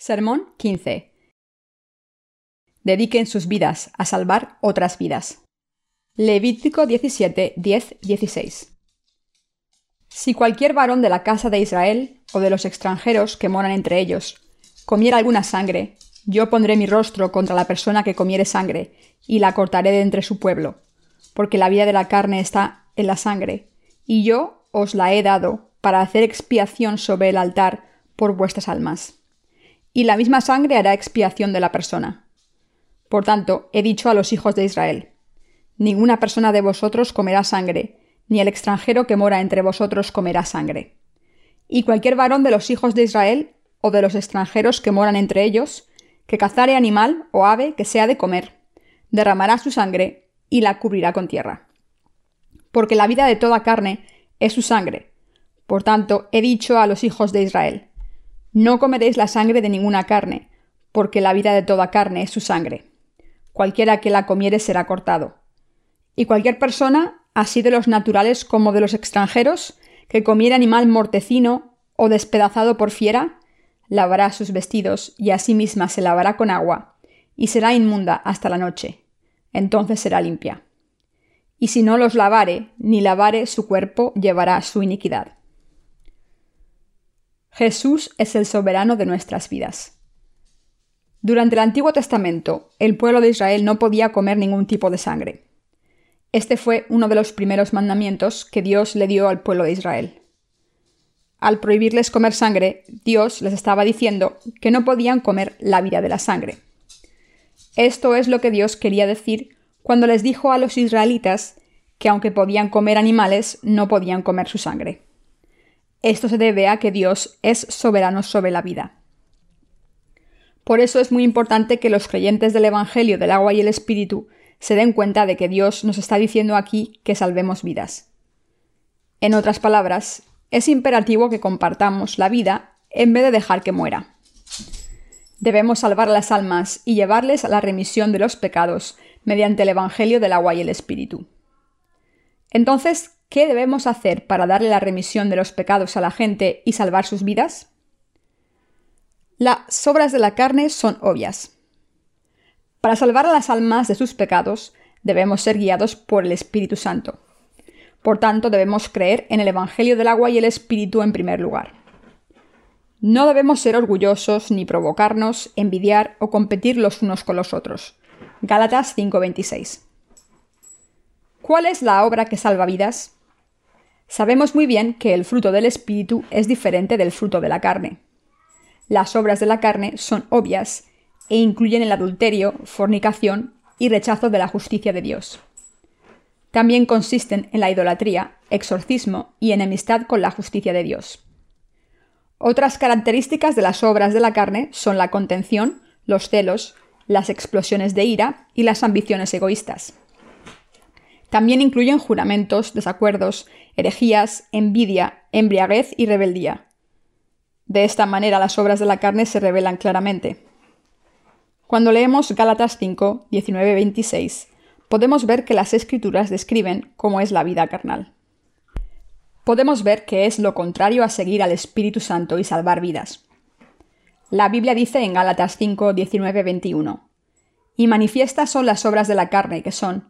Sermón 15. Dediquen sus vidas a salvar otras vidas. Levítico 17, 10, 16. Si cualquier varón de la casa de Israel o de los extranjeros que moran entre ellos comiera alguna sangre, yo pondré mi rostro contra la persona que comiere sangre y la cortaré de entre su pueblo, porque la vida de la carne está en la sangre, y yo os la he dado para hacer expiación sobre el altar por vuestras almas y la misma sangre hará expiación de la persona. Por tanto, he dicho a los hijos de Israel, ninguna persona de vosotros comerá sangre, ni el extranjero que mora entre vosotros comerá sangre. Y cualquier varón de los hijos de Israel, o de los extranjeros que moran entre ellos, que cazare animal o ave que sea de comer, derramará su sangre y la cubrirá con tierra. Porque la vida de toda carne es su sangre. Por tanto, he dicho a los hijos de Israel, no comeréis la sangre de ninguna carne, porque la vida de toda carne es su sangre. Cualquiera que la comiere será cortado. Y cualquier persona, así de los naturales como de los extranjeros, que comiere animal mortecino o despedazado por fiera, lavará sus vestidos y a sí misma se lavará con agua, y será inmunda hasta la noche. Entonces será limpia. Y si no los lavare, ni lavare su cuerpo, llevará su iniquidad. Jesús es el soberano de nuestras vidas. Durante el Antiguo Testamento, el pueblo de Israel no podía comer ningún tipo de sangre. Este fue uno de los primeros mandamientos que Dios le dio al pueblo de Israel. Al prohibirles comer sangre, Dios les estaba diciendo que no podían comer la vida de la sangre. Esto es lo que Dios quería decir cuando les dijo a los israelitas que aunque podían comer animales, no podían comer su sangre. Esto se debe a que Dios es soberano sobre la vida. Por eso es muy importante que los creyentes del Evangelio del agua y el Espíritu se den cuenta de que Dios nos está diciendo aquí que salvemos vidas. En otras palabras, es imperativo que compartamos la vida en vez de dejar que muera. Debemos salvar las almas y llevarles a la remisión de los pecados mediante el Evangelio del agua y el Espíritu. Entonces, ¿Qué debemos hacer para darle la remisión de los pecados a la gente y salvar sus vidas? Las obras de la carne son obvias. Para salvar a las almas de sus pecados, debemos ser guiados por el Espíritu Santo. Por tanto, debemos creer en el Evangelio del agua y el Espíritu en primer lugar. No debemos ser orgullosos ni provocarnos, envidiar o competir los unos con los otros. Gálatas 5:26. ¿Cuál es la obra que salva vidas? Sabemos muy bien que el fruto del Espíritu es diferente del fruto de la carne. Las obras de la carne son obvias e incluyen el adulterio, fornicación y rechazo de la justicia de Dios. También consisten en la idolatría, exorcismo y enemistad con la justicia de Dios. Otras características de las obras de la carne son la contención, los celos, las explosiones de ira y las ambiciones egoístas. También incluyen juramentos, desacuerdos, herejías, envidia, embriaguez y rebeldía. De esta manera las obras de la carne se revelan claramente. Cuando leemos Gálatas 5, 19, 26, podemos ver que las escrituras describen cómo es la vida carnal. Podemos ver que es lo contrario a seguir al Espíritu Santo y salvar vidas. La Biblia dice en Gálatas 5, 19, 21, Y manifiestas son las obras de la carne, que son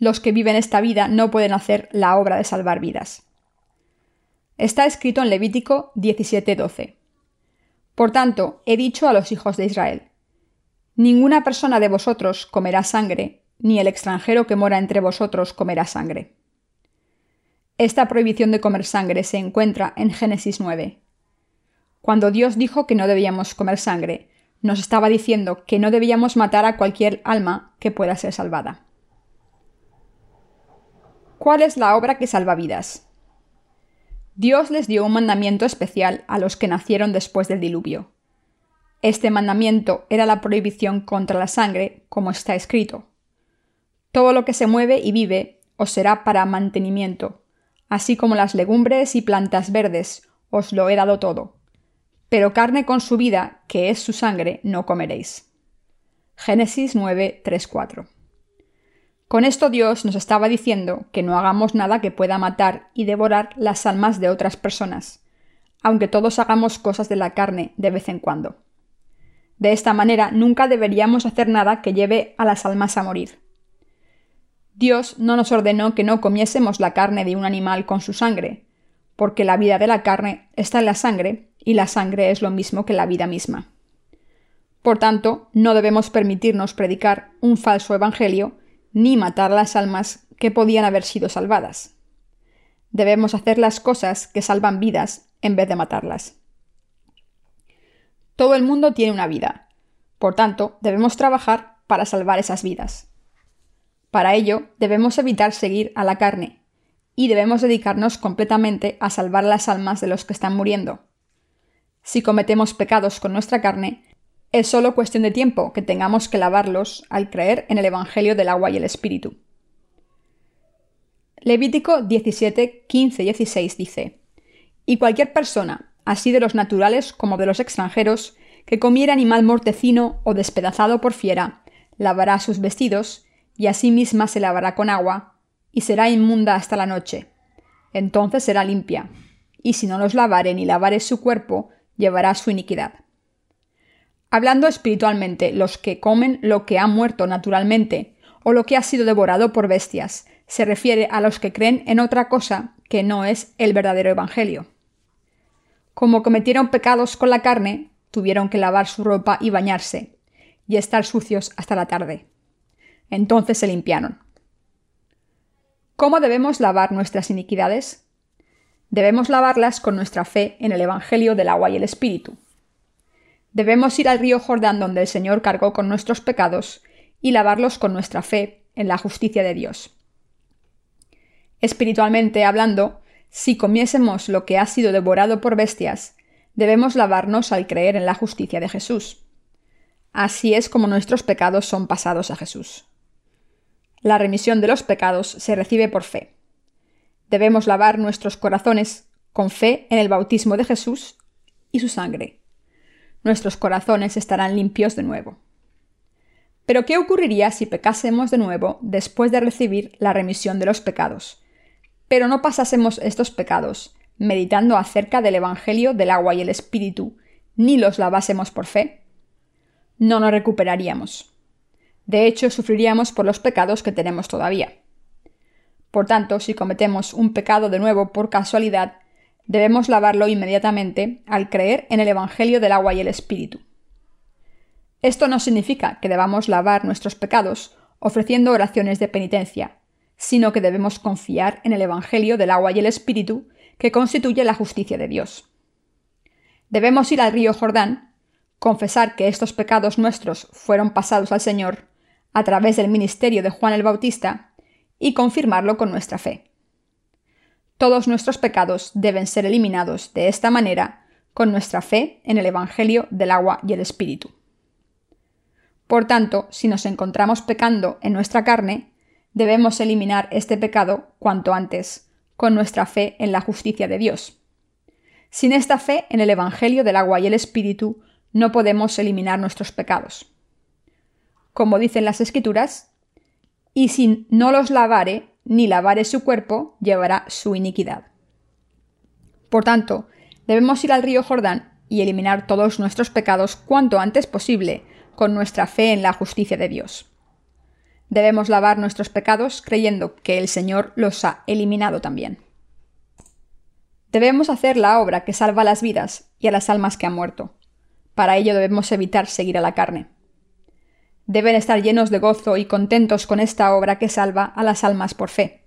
los que viven esta vida no pueden hacer la obra de salvar vidas. Está escrito en Levítico 17:12. Por tanto, he dicho a los hijos de Israel, Ninguna persona de vosotros comerá sangre, ni el extranjero que mora entre vosotros comerá sangre. Esta prohibición de comer sangre se encuentra en Génesis 9. Cuando Dios dijo que no debíamos comer sangre, nos estaba diciendo que no debíamos matar a cualquier alma que pueda ser salvada. ¿Cuál es la obra que salva vidas? Dios les dio un mandamiento especial a los que nacieron después del diluvio. Este mandamiento era la prohibición contra la sangre, como está escrito. Todo lo que se mueve y vive os será para mantenimiento, así como las legumbres y plantas verdes, os lo he dado todo. Pero carne con su vida, que es su sangre, no comeréis. Génesis 9, 3, 4. Con esto Dios nos estaba diciendo que no hagamos nada que pueda matar y devorar las almas de otras personas, aunque todos hagamos cosas de la carne de vez en cuando. De esta manera nunca deberíamos hacer nada que lleve a las almas a morir. Dios no nos ordenó que no comiésemos la carne de un animal con su sangre, porque la vida de la carne está en la sangre y la sangre es lo mismo que la vida misma. Por tanto, no debemos permitirnos predicar un falso evangelio ni matar las almas que podían haber sido salvadas. Debemos hacer las cosas que salvan vidas en vez de matarlas. Todo el mundo tiene una vida. Por tanto, debemos trabajar para salvar esas vidas. Para ello, debemos evitar seguir a la carne y debemos dedicarnos completamente a salvar las almas de los que están muriendo. Si cometemos pecados con nuestra carne, es solo cuestión de tiempo que tengamos que lavarlos al creer en el Evangelio del agua y el Espíritu. Levítico 17, 15 y 16 dice, Y cualquier persona, así de los naturales como de los extranjeros, que comiera animal mortecino o despedazado por fiera, lavará sus vestidos, y a sí misma se lavará con agua, y será inmunda hasta la noche. Entonces será limpia, y si no los lavare ni lavare su cuerpo, llevará su iniquidad. Hablando espiritualmente, los que comen lo que ha muerto naturalmente o lo que ha sido devorado por bestias, se refiere a los que creen en otra cosa que no es el verdadero Evangelio. Como cometieron pecados con la carne, tuvieron que lavar su ropa y bañarse, y estar sucios hasta la tarde. Entonces se limpiaron. ¿Cómo debemos lavar nuestras iniquidades? Debemos lavarlas con nuestra fe en el Evangelio del agua y el Espíritu. Debemos ir al río Jordán donde el Señor cargó con nuestros pecados y lavarlos con nuestra fe en la justicia de Dios. Espiritualmente hablando, si comiésemos lo que ha sido devorado por bestias, debemos lavarnos al creer en la justicia de Jesús. Así es como nuestros pecados son pasados a Jesús. La remisión de los pecados se recibe por fe. Debemos lavar nuestros corazones con fe en el bautismo de Jesús y su sangre nuestros corazones estarán limpios de nuevo. Pero ¿qué ocurriría si pecásemos de nuevo después de recibir la remisión de los pecados? Pero no pasásemos estos pecados meditando acerca del Evangelio del agua y el Espíritu, ni los lavásemos por fe. No nos recuperaríamos. De hecho, sufriríamos por los pecados que tenemos todavía. Por tanto, si cometemos un pecado de nuevo por casualidad, debemos lavarlo inmediatamente al creer en el Evangelio del agua y el Espíritu. Esto no significa que debamos lavar nuestros pecados ofreciendo oraciones de penitencia, sino que debemos confiar en el Evangelio del agua y el Espíritu, que constituye la justicia de Dios. Debemos ir al río Jordán, confesar que estos pecados nuestros fueron pasados al Señor a través del ministerio de Juan el Bautista y confirmarlo con nuestra fe. Todos nuestros pecados deben ser eliminados de esta manera con nuestra fe en el Evangelio del agua y el Espíritu. Por tanto, si nos encontramos pecando en nuestra carne, debemos eliminar este pecado cuanto antes, con nuestra fe en la justicia de Dios. Sin esta fe en el Evangelio del agua y el Espíritu, no podemos eliminar nuestros pecados. Como dicen las Escrituras, y si no los lavare, ni lavare su cuerpo, llevará su iniquidad. Por tanto, debemos ir al río Jordán y eliminar todos nuestros pecados cuanto antes posible, con nuestra fe en la justicia de Dios. Debemos lavar nuestros pecados creyendo que el Señor los ha eliminado también. Debemos hacer la obra que salva las vidas y a las almas que han muerto. Para ello debemos evitar seguir a la carne deben estar llenos de gozo y contentos con esta obra que salva a las almas por fe.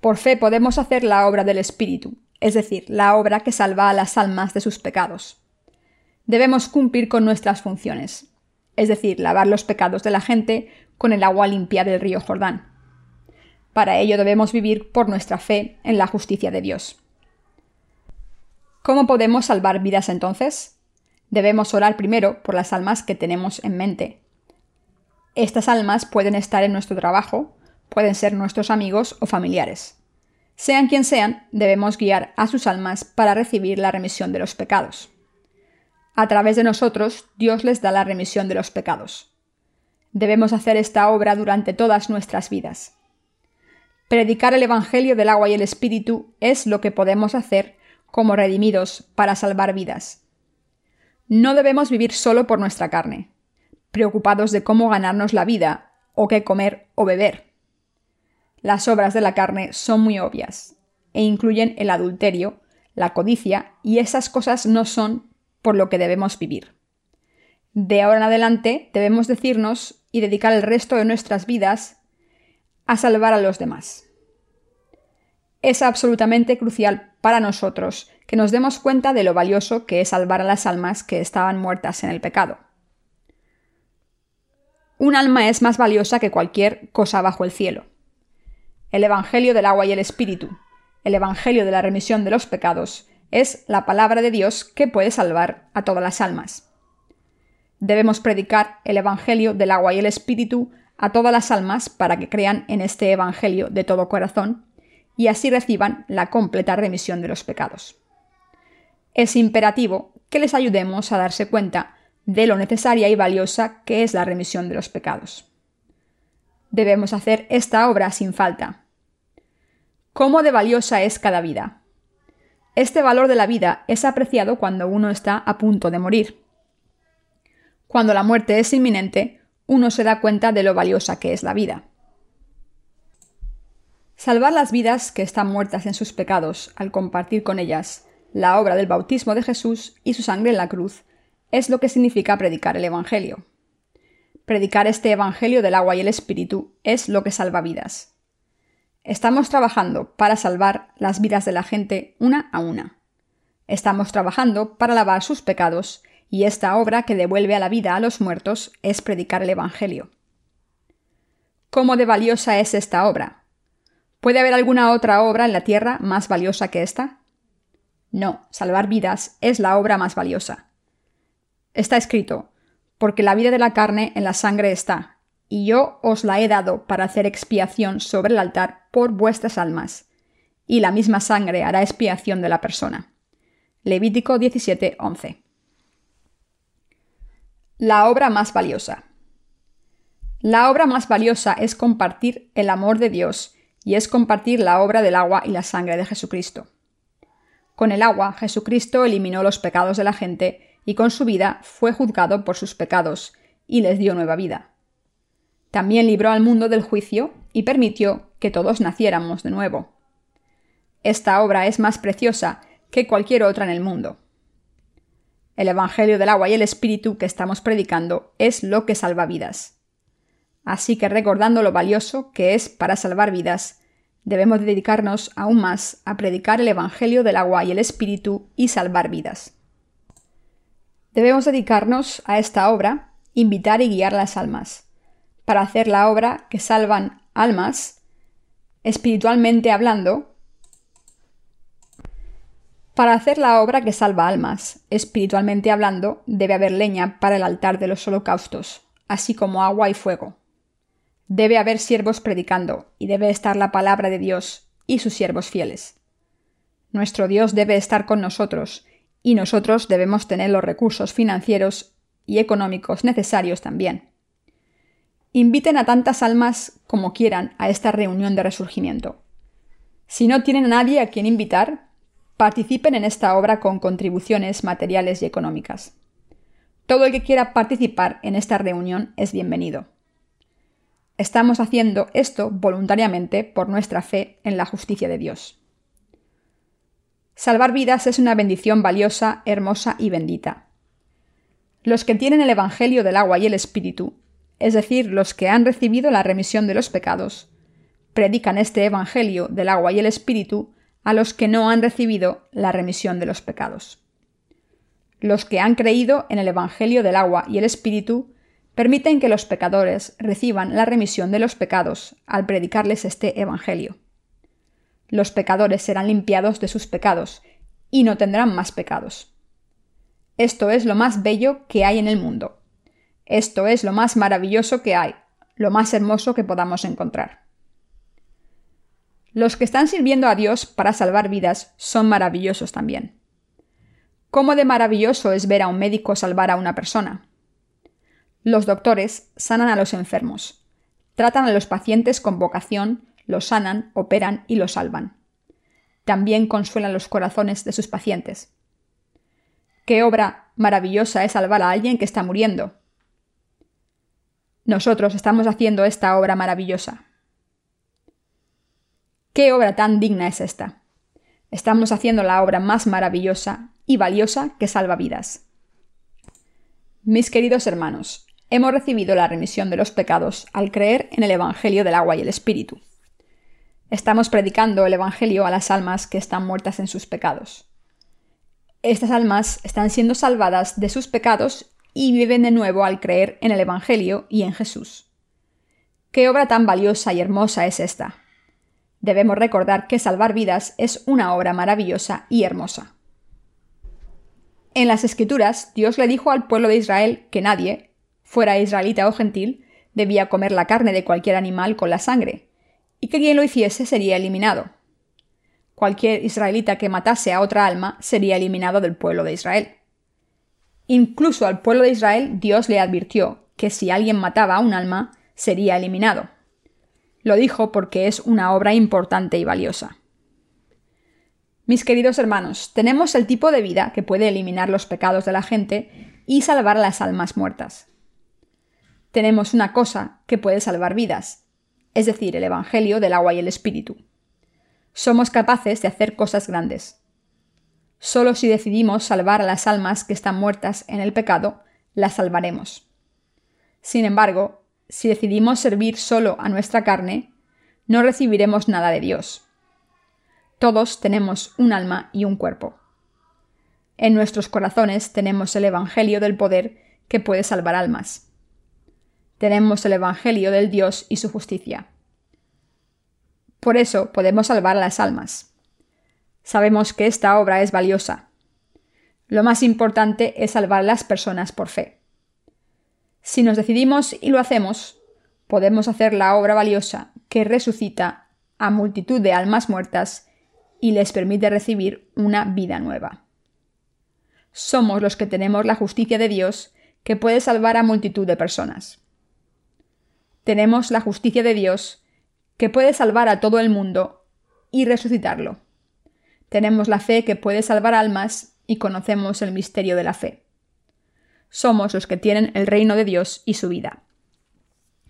Por fe podemos hacer la obra del Espíritu, es decir, la obra que salva a las almas de sus pecados. Debemos cumplir con nuestras funciones, es decir, lavar los pecados de la gente con el agua limpia del río Jordán. Para ello debemos vivir por nuestra fe en la justicia de Dios. ¿Cómo podemos salvar vidas entonces? Debemos orar primero por las almas que tenemos en mente. Estas almas pueden estar en nuestro trabajo, pueden ser nuestros amigos o familiares. Sean quien sean, debemos guiar a sus almas para recibir la remisión de los pecados. A través de nosotros, Dios les da la remisión de los pecados. Debemos hacer esta obra durante todas nuestras vidas. Predicar el Evangelio del agua y el Espíritu es lo que podemos hacer como redimidos para salvar vidas. No debemos vivir solo por nuestra carne, preocupados de cómo ganarnos la vida, o qué comer o beber. Las obras de la carne son muy obvias, e incluyen el adulterio, la codicia, y esas cosas no son por lo que debemos vivir. De ahora en adelante debemos decirnos y dedicar el resto de nuestras vidas a salvar a los demás. Es absolutamente crucial para nosotros que nos demos cuenta de lo valioso que es salvar a las almas que estaban muertas en el pecado. Un alma es más valiosa que cualquier cosa bajo el cielo. El Evangelio del agua y el Espíritu, el Evangelio de la remisión de los pecados, es la palabra de Dios que puede salvar a todas las almas. Debemos predicar el Evangelio del agua y el Espíritu a todas las almas para que crean en este Evangelio de todo corazón y así reciban la completa remisión de los pecados. Es imperativo que les ayudemos a darse cuenta de lo necesaria y valiosa que es la remisión de los pecados. Debemos hacer esta obra sin falta. ¿Cómo de valiosa es cada vida? Este valor de la vida es apreciado cuando uno está a punto de morir. Cuando la muerte es inminente, uno se da cuenta de lo valiosa que es la vida. Salvar las vidas que están muertas en sus pecados al compartir con ellas la obra del bautismo de Jesús y su sangre en la cruz es lo que significa predicar el Evangelio. Predicar este Evangelio del agua y el Espíritu es lo que salva vidas. Estamos trabajando para salvar las vidas de la gente una a una. Estamos trabajando para lavar sus pecados y esta obra que devuelve a la vida a los muertos es predicar el Evangelio. ¿Cómo de valiosa es esta obra? ¿Puede haber alguna otra obra en la tierra más valiosa que esta? No, salvar vidas es la obra más valiosa. Está escrito, porque la vida de la carne en la sangre está, y yo os la he dado para hacer expiación sobre el altar por vuestras almas, y la misma sangre hará expiación de la persona. Levítico 17, la obra más valiosa. La obra más valiosa es compartir el amor de Dios y es compartir la obra del agua y la sangre de Jesucristo. Con el agua, Jesucristo eliminó los pecados de la gente y con su vida fue juzgado por sus pecados y les dio nueva vida. También libró al mundo del juicio y permitió que todos naciéramos de nuevo. Esta obra es más preciosa que cualquier otra en el mundo. El Evangelio del agua y el Espíritu que estamos predicando es lo que salva vidas. Así que recordando lo valioso que es para salvar vidas, debemos dedicarnos aún más a predicar el Evangelio del agua y el Espíritu y salvar vidas. Debemos dedicarnos a esta obra, invitar y guiar las almas, para hacer la obra que salvan almas, espiritualmente hablando, para hacer la obra que salva almas, espiritualmente hablando, debe haber leña para el altar de los holocaustos, así como agua y fuego. Debe haber siervos predicando, y debe estar la palabra de Dios y sus siervos fieles. Nuestro Dios debe estar con nosotros, y nosotros debemos tener los recursos financieros y económicos necesarios también. Inviten a tantas almas como quieran a esta reunión de resurgimiento. Si no tienen a nadie a quien invitar, participen en esta obra con contribuciones materiales y económicas. Todo el que quiera participar en esta reunión es bienvenido. Estamos haciendo esto voluntariamente por nuestra fe en la justicia de Dios. Salvar vidas es una bendición valiosa, hermosa y bendita. Los que tienen el Evangelio del agua y el Espíritu, es decir, los que han recibido la remisión de los pecados, predican este Evangelio del agua y el Espíritu a los que no han recibido la remisión de los pecados. Los que han creído en el Evangelio del agua y el Espíritu permiten que los pecadores reciban la remisión de los pecados al predicarles este Evangelio. Los pecadores serán limpiados de sus pecados y no tendrán más pecados. Esto es lo más bello que hay en el mundo. Esto es lo más maravilloso que hay, lo más hermoso que podamos encontrar. Los que están sirviendo a Dios para salvar vidas son maravillosos también. ¿Cómo de maravilloso es ver a un médico salvar a una persona? Los doctores sanan a los enfermos, tratan a los pacientes con vocación, los sanan, operan y los salvan. También consuelan los corazones de sus pacientes. Qué obra maravillosa es salvar a alguien que está muriendo. Nosotros estamos haciendo esta obra maravillosa. ¿Qué obra tan digna es esta? Estamos haciendo la obra más maravillosa y valiosa que salva vidas. Mis queridos hermanos, hemos recibido la remisión de los pecados al creer en el Evangelio del agua y el Espíritu. Estamos predicando el Evangelio a las almas que están muertas en sus pecados. Estas almas están siendo salvadas de sus pecados y viven de nuevo al creer en el Evangelio y en Jesús. ¿Qué obra tan valiosa y hermosa es esta? Debemos recordar que salvar vidas es una obra maravillosa y hermosa. En las Escrituras, Dios le dijo al pueblo de Israel que nadie, fuera israelita o gentil, debía comer la carne de cualquier animal con la sangre, y que quien lo hiciese sería eliminado. Cualquier israelita que matase a otra alma sería eliminado del pueblo de Israel. Incluso al pueblo de Israel Dios le advirtió que si alguien mataba a un alma, sería eliminado. Lo dijo porque es una obra importante y valiosa. Mis queridos hermanos, tenemos el tipo de vida que puede eliminar los pecados de la gente y salvar las almas muertas. Tenemos una cosa que puede salvar vidas, es decir, el Evangelio del agua y el Espíritu. Somos capaces de hacer cosas grandes. Solo si decidimos salvar a las almas que están muertas en el pecado, las salvaremos. Sin embargo, si decidimos servir solo a nuestra carne, no recibiremos nada de Dios. Todos tenemos un alma y un cuerpo. En nuestros corazones tenemos el Evangelio del poder que puede salvar almas. Tenemos el Evangelio del Dios y su justicia. Por eso podemos salvar las almas. Sabemos que esta obra es valiosa. Lo más importante es salvar las personas por fe. Si nos decidimos y lo hacemos, podemos hacer la obra valiosa que resucita a multitud de almas muertas y les permite recibir una vida nueva. Somos los que tenemos la justicia de Dios que puede salvar a multitud de personas. Tenemos la justicia de Dios que puede salvar a todo el mundo y resucitarlo. Tenemos la fe que puede salvar almas y conocemos el misterio de la fe somos los que tienen el reino de Dios y su vida.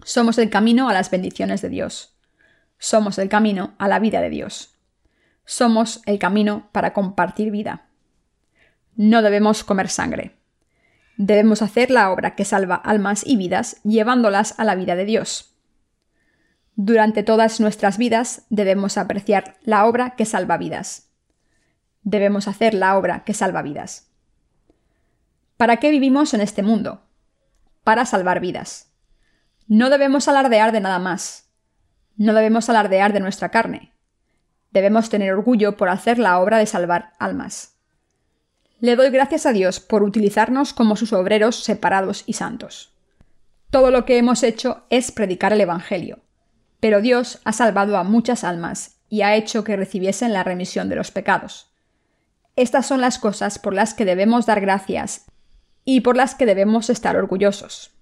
Somos el camino a las bendiciones de Dios. Somos el camino a la vida de Dios. Somos el camino para compartir vida. No debemos comer sangre. Debemos hacer la obra que salva almas y vidas llevándolas a la vida de Dios. Durante todas nuestras vidas debemos apreciar la obra que salva vidas. Debemos hacer la obra que salva vidas. ¿Para qué vivimos en este mundo? Para salvar vidas. No debemos alardear de nada más. No debemos alardear de nuestra carne. Debemos tener orgullo por hacer la obra de salvar almas. Le doy gracias a Dios por utilizarnos como sus obreros separados y santos. Todo lo que hemos hecho es predicar el Evangelio, pero Dios ha salvado a muchas almas y ha hecho que recibiesen la remisión de los pecados. Estas son las cosas por las que debemos dar gracias y por las que debemos estar orgullosos.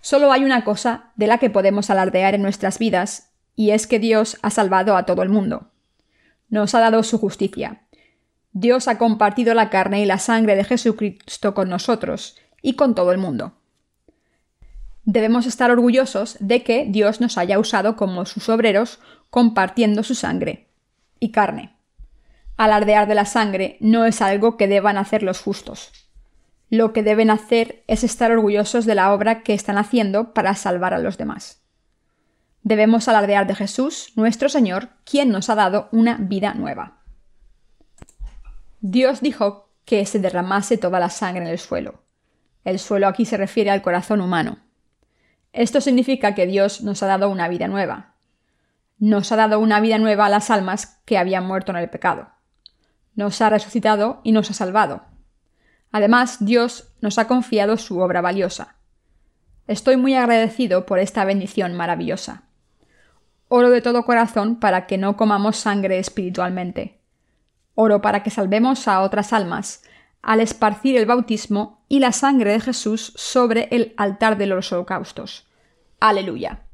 Solo hay una cosa de la que podemos alardear en nuestras vidas, y es que Dios ha salvado a todo el mundo. Nos ha dado su justicia. Dios ha compartido la carne y la sangre de Jesucristo con nosotros y con todo el mundo. Debemos estar orgullosos de que Dios nos haya usado como sus obreros compartiendo su sangre y carne. Alardear de la sangre no es algo que deban hacer los justos lo que deben hacer es estar orgullosos de la obra que están haciendo para salvar a los demás. Debemos alardear de Jesús, nuestro Señor, quien nos ha dado una vida nueva. Dios dijo que se derramase toda la sangre en el suelo. El suelo aquí se refiere al corazón humano. Esto significa que Dios nos ha dado una vida nueva. Nos ha dado una vida nueva a las almas que habían muerto en el pecado. Nos ha resucitado y nos ha salvado Además, Dios nos ha confiado su obra valiosa. Estoy muy agradecido por esta bendición maravillosa. Oro de todo corazón para que no comamos sangre espiritualmente. Oro para que salvemos a otras almas, al esparcir el bautismo y la sangre de Jesús sobre el altar de los holocaustos. Aleluya.